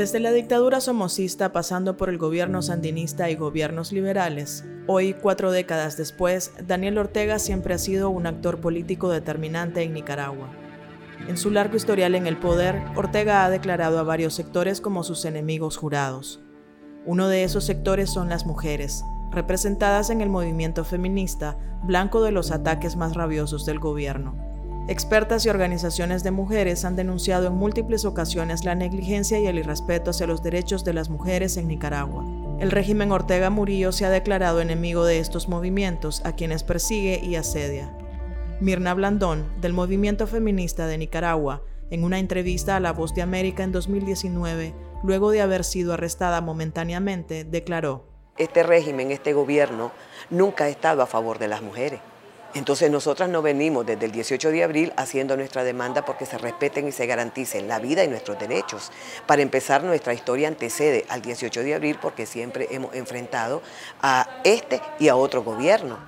Desde la dictadura somocista pasando por el gobierno sandinista y gobiernos liberales, hoy, cuatro décadas después, Daniel Ortega siempre ha sido un actor político determinante en Nicaragua. En su largo historial en el poder, Ortega ha declarado a varios sectores como sus enemigos jurados. Uno de esos sectores son las mujeres, representadas en el movimiento feminista, blanco de los ataques más rabiosos del gobierno. Expertas y organizaciones de mujeres han denunciado en múltiples ocasiones la negligencia y el irrespeto hacia los derechos de las mujeres en Nicaragua. El régimen Ortega Murillo se ha declarado enemigo de estos movimientos, a quienes persigue y asedia. Mirna Blandón, del movimiento feminista de Nicaragua, en una entrevista a La Voz de América en 2019, luego de haber sido arrestada momentáneamente, declaró, Este régimen, este gobierno, nunca ha estado a favor de las mujeres. Entonces nosotras no venimos desde el 18 de abril haciendo nuestra demanda porque se respeten y se garanticen la vida y nuestros derechos. Para empezar, nuestra historia antecede al 18 de abril porque siempre hemos enfrentado a este y a otro gobierno.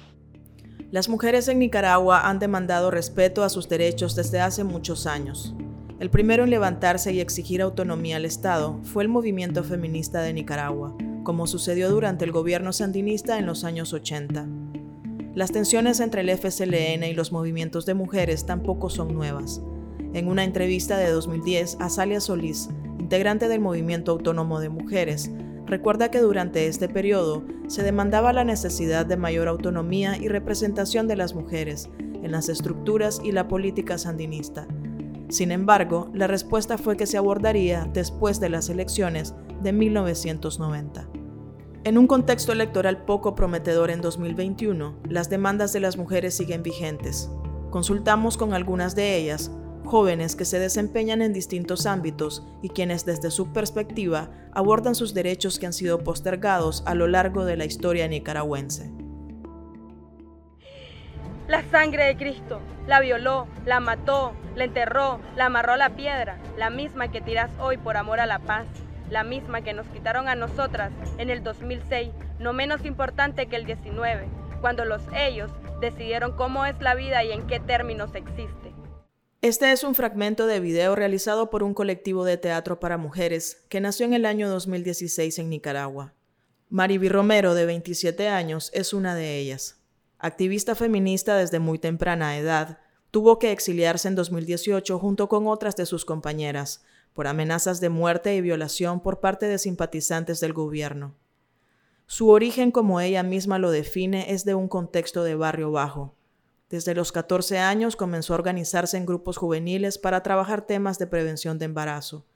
Las mujeres en Nicaragua han demandado respeto a sus derechos desde hace muchos años. El primero en levantarse y exigir autonomía al Estado fue el movimiento feminista de Nicaragua, como sucedió durante el gobierno sandinista en los años 80. Las tensiones entre el FSLN y los movimientos de mujeres tampoco son nuevas. En una entrevista de 2010, Azalia Solís, integrante del Movimiento Autónomo de Mujeres, recuerda que durante este periodo se demandaba la necesidad de mayor autonomía y representación de las mujeres en las estructuras y la política sandinista. Sin embargo, la respuesta fue que se abordaría después de las elecciones de 1990. En un contexto electoral poco prometedor en 2021, las demandas de las mujeres siguen vigentes. Consultamos con algunas de ellas, jóvenes que se desempeñan en distintos ámbitos y quienes desde su perspectiva abordan sus derechos que han sido postergados a lo largo de la historia nicaragüense. La sangre de Cristo la violó, la mató, la enterró, la amarró a la piedra, la misma que tiras hoy por amor a la paz la misma que nos quitaron a nosotras en el 2006, no menos importante que el 19, cuando los ellos decidieron cómo es la vida y en qué términos existe. Este es un fragmento de video realizado por un colectivo de teatro para mujeres que nació en el año 2016 en Nicaragua. Mariby Romero, de 27 años, es una de ellas. Activista feminista desde muy temprana edad, tuvo que exiliarse en 2018 junto con otras de sus compañeras, por amenazas de muerte y violación por parte de simpatizantes del gobierno. Su origen, como ella misma lo define, es de un contexto de barrio bajo. Desde los 14 años comenzó a organizarse en grupos juveniles para trabajar temas de prevención de embarazo.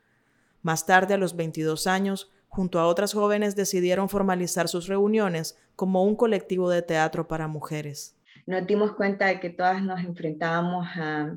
Más tarde, a los 22 años, junto a otras jóvenes decidieron formalizar sus reuniones como un colectivo de teatro para mujeres. Nos dimos cuenta de que todas nos enfrentábamos a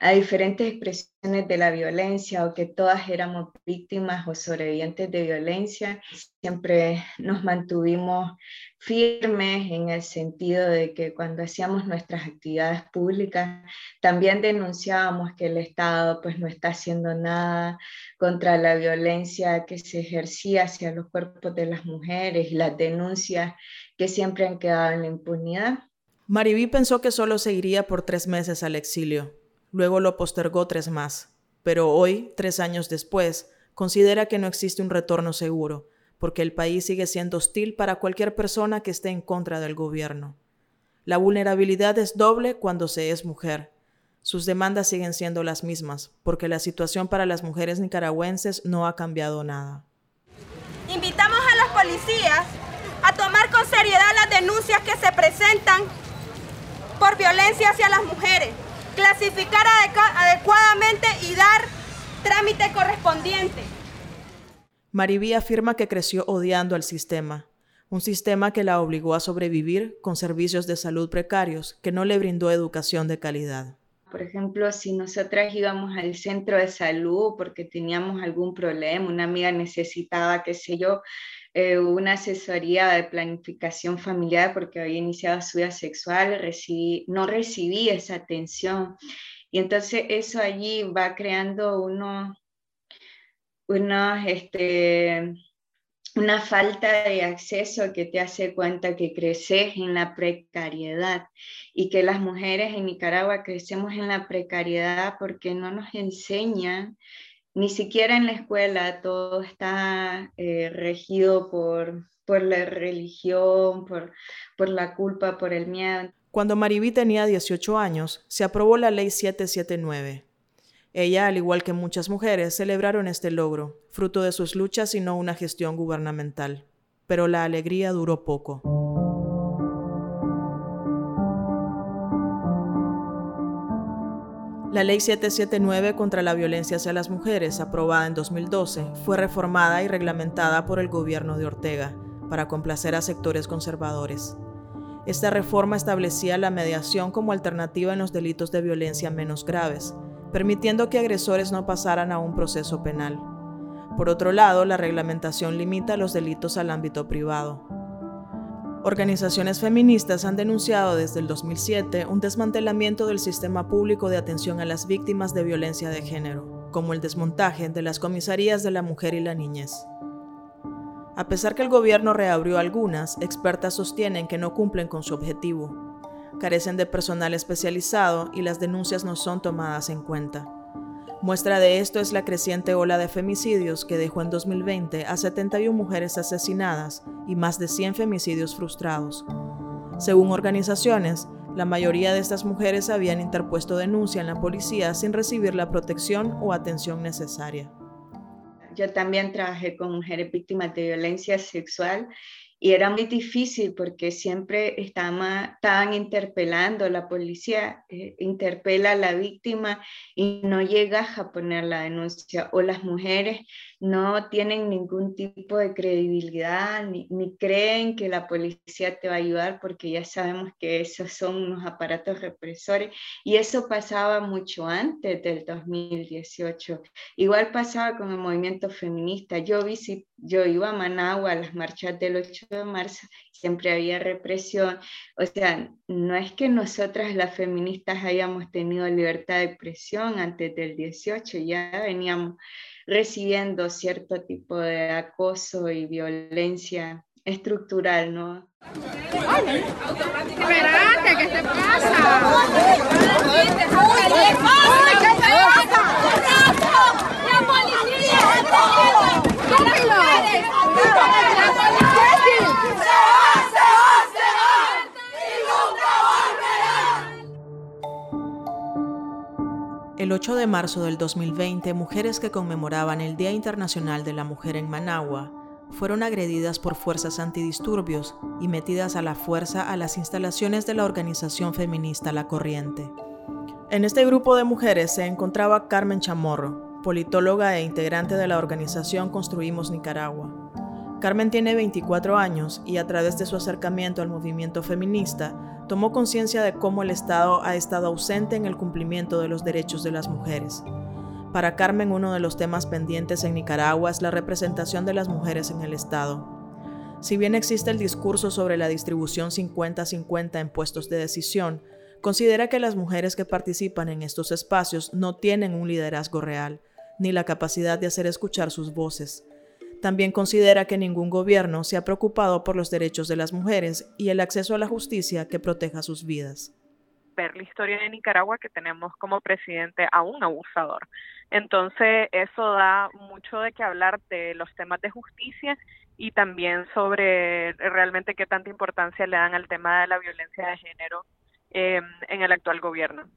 a diferentes expresiones de la violencia o que todas éramos víctimas o sobrevivientes de violencia. Siempre nos mantuvimos firmes en el sentido de que cuando hacíamos nuestras actividades públicas también denunciábamos que el Estado pues no está haciendo nada contra la violencia que se ejercía hacia los cuerpos de las mujeres y las denuncias que siempre han quedado en la impunidad. Mariví pensó que solo se iría por tres meses al exilio, Luego lo postergó tres más, pero hoy, tres años después, considera que no existe un retorno seguro, porque el país sigue siendo hostil para cualquier persona que esté en contra del gobierno. La vulnerabilidad es doble cuando se es mujer. Sus demandas siguen siendo las mismas, porque la situación para las mujeres nicaragüenses no ha cambiado nada. Invitamos a los policías a tomar con seriedad las denuncias que se presentan por violencia hacia las mujeres clasificar adecuadamente y dar trámite correspondiente. Maribí afirma que creció odiando al sistema, un sistema que la obligó a sobrevivir con servicios de salud precarios, que no le brindó educación de calidad. Por ejemplo, si nosotras íbamos al centro de salud porque teníamos algún problema, una amiga necesitaba, qué sé yo, eh, una asesoría de planificación familiar porque había iniciado su vida sexual, recibí, no recibí esa atención. Y entonces eso allí va creando uno, uno, este, una falta de acceso que te hace cuenta que creces en la precariedad y que las mujeres en Nicaragua crecemos en la precariedad porque no nos enseñan ni siquiera en la escuela todo está eh, regido por, por la religión, por, por la culpa, por el miedo. Cuando Maribí tenía 18 años, se aprobó la Ley 779. Ella, al igual que muchas mujeres, celebraron este logro, fruto de sus luchas y no una gestión gubernamental. Pero la alegría duró poco. La Ley 779 contra la violencia hacia las mujeres, aprobada en 2012, fue reformada y reglamentada por el gobierno de Ortega para complacer a sectores conservadores. Esta reforma establecía la mediación como alternativa en los delitos de violencia menos graves, permitiendo que agresores no pasaran a un proceso penal. Por otro lado, la reglamentación limita los delitos al ámbito privado. Organizaciones feministas han denunciado desde el 2007 un desmantelamiento del sistema público de atención a las víctimas de violencia de género, como el desmontaje de las comisarías de la mujer y la niñez. A pesar que el gobierno reabrió algunas, expertas sostienen que no cumplen con su objetivo. Carecen de personal especializado y las denuncias no son tomadas en cuenta. Muestra de esto es la creciente ola de femicidios que dejó en 2020 a 71 mujeres asesinadas y más de 100 femicidios frustrados. Según organizaciones, la mayoría de estas mujeres habían interpuesto denuncia en la policía sin recibir la protección o atención necesaria. Yo también trabajé con mujeres víctimas de violencia sexual y era muy difícil porque siempre estaban, estaban interpelando, la policía eh, interpela a la víctima y no llega a poner la denuncia, o las mujeres no tienen ningún tipo de credibilidad ni, creen que la policía te va a ayudar porque ya sabemos que esos son unos aparatos represores y eso pasaba mucho antes del 2018. Igual pasaba con el movimiento feminista. Yo, vi, yo iba a Managua a las marchas del 8 de marzo, siempre había represión. O sea, no es que nosotras las feministas hayamos tenido libertad de expresión antes del 18, ya veníamos recibiendo cierto tipo de acoso y violencia estructural, ¿no? Espérate, ¿qué te pasa? ¡La policía! El 8 de marzo del 2020, mujeres que conmemoraban el Día Internacional de la Mujer en Managua fueron agredidas por fuerzas antidisturbios y metidas a la fuerza a las instalaciones de la organización feminista La Corriente. En este grupo de mujeres se encontraba Carmen Chamorro, politóloga e integrante de la organización Construimos Nicaragua. Carmen tiene 24 años y a través de su acercamiento al movimiento feminista tomó conciencia de cómo el Estado ha estado ausente en el cumplimiento de los derechos de las mujeres. Para Carmen, uno de los temas pendientes en Nicaragua es la representación de las mujeres en el Estado. Si bien existe el discurso sobre la distribución 50-50 en puestos de decisión, considera que las mujeres que participan en estos espacios no tienen un liderazgo real, ni la capacidad de hacer escuchar sus voces. También considera que ningún gobierno se ha preocupado por los derechos de las mujeres y el acceso a la justicia que proteja sus vidas. Ver la historia de Nicaragua que tenemos como presidente a un abusador. Entonces, eso da mucho de qué hablar de los temas de justicia y también sobre realmente qué tanta importancia le dan al tema de la violencia de género eh, en el actual gobierno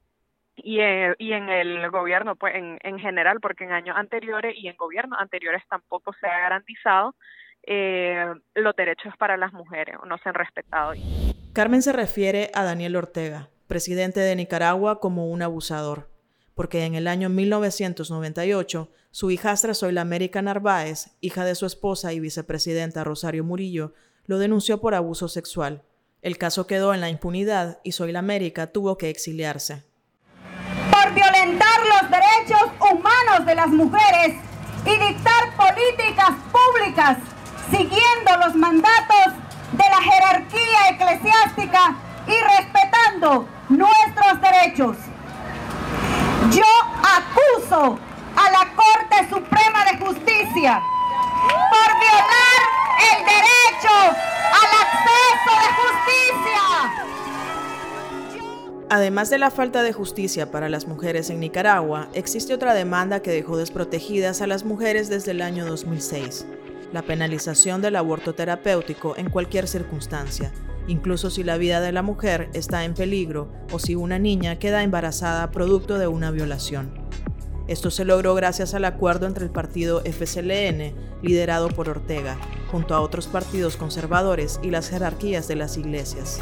y, eh, y en el gobierno pues en, en general porque en años anteriores y en gobiernos anteriores tampoco se ha garantizado eh, los derechos para las mujeres no se han respetado. Carmen se refiere a Daniel Ortega, presidente de Nicaragua, como un abusador, porque en el año 1998 su hijastra Zoila América Narváez, hija de su esposa y vicepresidenta Rosario Murillo, lo denunció por abuso sexual. El caso quedó en la impunidad y Zoila América tuvo que exiliarse violentar los derechos humanos de las mujeres y dictar políticas públicas siguiendo los mandatos de la jerarquía eclesiástica y respetando nuestros derechos. Yo acuso a la Corte Suprema de Justicia por violar el derecho al acceso de justicia Además de la falta de justicia para las mujeres en Nicaragua, existe otra demanda que dejó desprotegidas a las mujeres desde el año 2006, la penalización del aborto terapéutico en cualquier circunstancia, incluso si la vida de la mujer está en peligro o si una niña queda embarazada producto de una violación. Esto se logró gracias al acuerdo entre el partido FCLN, liderado por Ortega, junto a otros partidos conservadores y las jerarquías de las iglesias.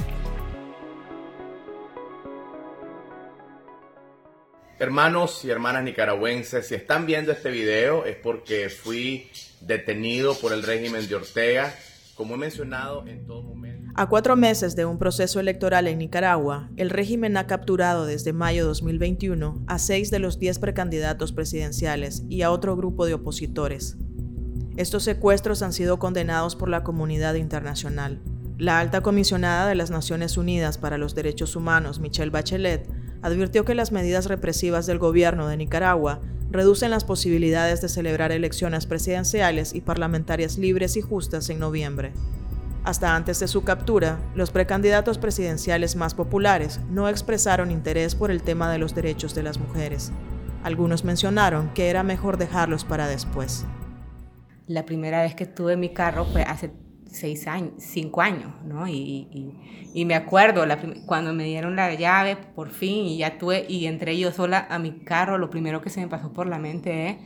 Hermanos y hermanas nicaragüenses, si están viendo este video es porque fui detenido por el régimen de Ortega, como he mencionado en todo momento. A cuatro meses de un proceso electoral en Nicaragua, el régimen ha capturado desde mayo 2021 a seis de los diez precandidatos presidenciales y a otro grupo de opositores. Estos secuestros han sido condenados por la comunidad internacional. La alta comisionada de las Naciones Unidas para los Derechos Humanos, Michelle Bachelet, advirtió que las medidas represivas del gobierno de Nicaragua reducen las posibilidades de celebrar elecciones presidenciales y parlamentarias libres y justas en noviembre. Hasta antes de su captura, los precandidatos presidenciales más populares no expresaron interés por el tema de los derechos de las mujeres. Algunos mencionaron que era mejor dejarlos para después. La primera vez que estuve en mi carro fue hace seis años, cinco años, ¿no? Y, me acuerdo cuando me dieron la llave, por fin, y ya tuve, y entré yo sola a mi carro, lo primero que se me pasó por la mente es,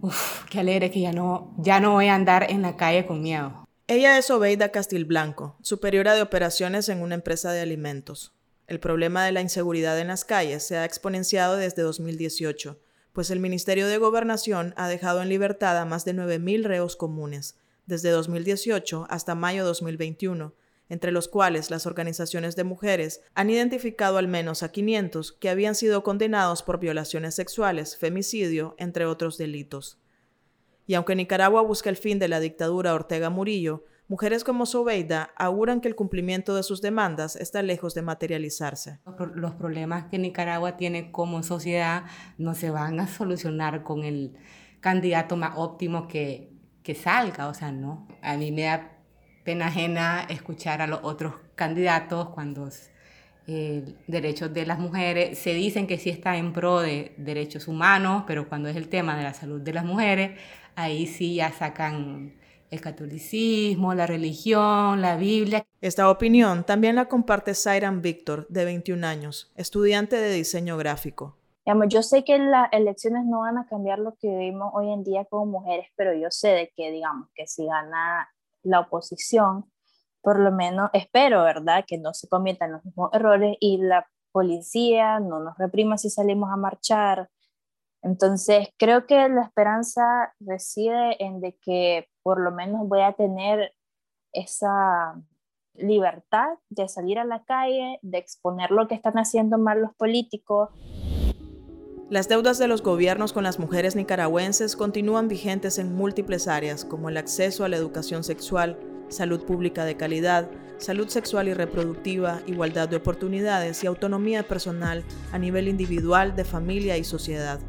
uff, qué alegre que ya no, ya no voy a andar en la calle con miedo. Ella es Obeida Castilblanco, superiora de operaciones en una empresa de alimentos. El problema de la inseguridad en las calles se ha exponenciado desde 2018, pues el Ministerio de Gobernación ha dejado en libertad a más de 9.000 reos comunes, desde 2018 hasta mayo 2021, entre los cuales las organizaciones de mujeres han identificado al menos a 500 que habían sido condenados por violaciones sexuales, femicidio, entre otros delitos. Y aunque Nicaragua busca el fin de la dictadura Ortega Murillo, mujeres como Sobeida auguran que el cumplimiento de sus demandas está lejos de materializarse. Los problemas que Nicaragua tiene como sociedad no se van a solucionar con el candidato más óptimo que que salga, o sea, no. A mí me da pena ajena escuchar a los otros candidatos cuando eh, derechos de las mujeres se dicen que sí está en pro de derechos humanos, pero cuando es el tema de la salud de las mujeres, ahí sí ya sacan el catolicismo, la religión, la Biblia. Esta opinión también la comparte Sairan Víctor, de 21 años, estudiante de diseño gráfico yo sé que las elecciones no van a cambiar lo que vivimos hoy en día como mujeres, pero yo sé de que, digamos, que si gana la oposición, por lo menos espero, ¿verdad?, que no se cometan los mismos errores y la policía no nos reprima si salimos a marchar. Entonces, creo que la esperanza reside en de que por lo menos voy a tener esa libertad de salir a la calle, de exponer lo que están haciendo mal los políticos las deudas de los gobiernos con las mujeres nicaragüenses continúan vigentes en múltiples áreas, como el acceso a la educación sexual, salud pública de calidad, salud sexual y reproductiva, igualdad de oportunidades y autonomía personal a nivel individual, de familia y sociedad.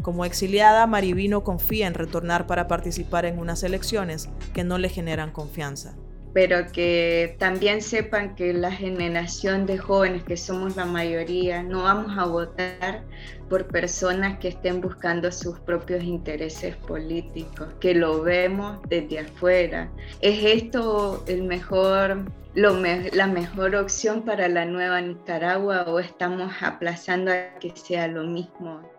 Como exiliada, Marivino confía en retornar para participar en unas elecciones que no le generan confianza pero que también sepan que la generación de jóvenes, que somos la mayoría, no vamos a votar por personas que estén buscando sus propios intereses políticos, que lo vemos desde afuera. ¿Es esto el mejor, la mejor opción para la nueva Nicaragua o estamos aplazando a que sea lo mismo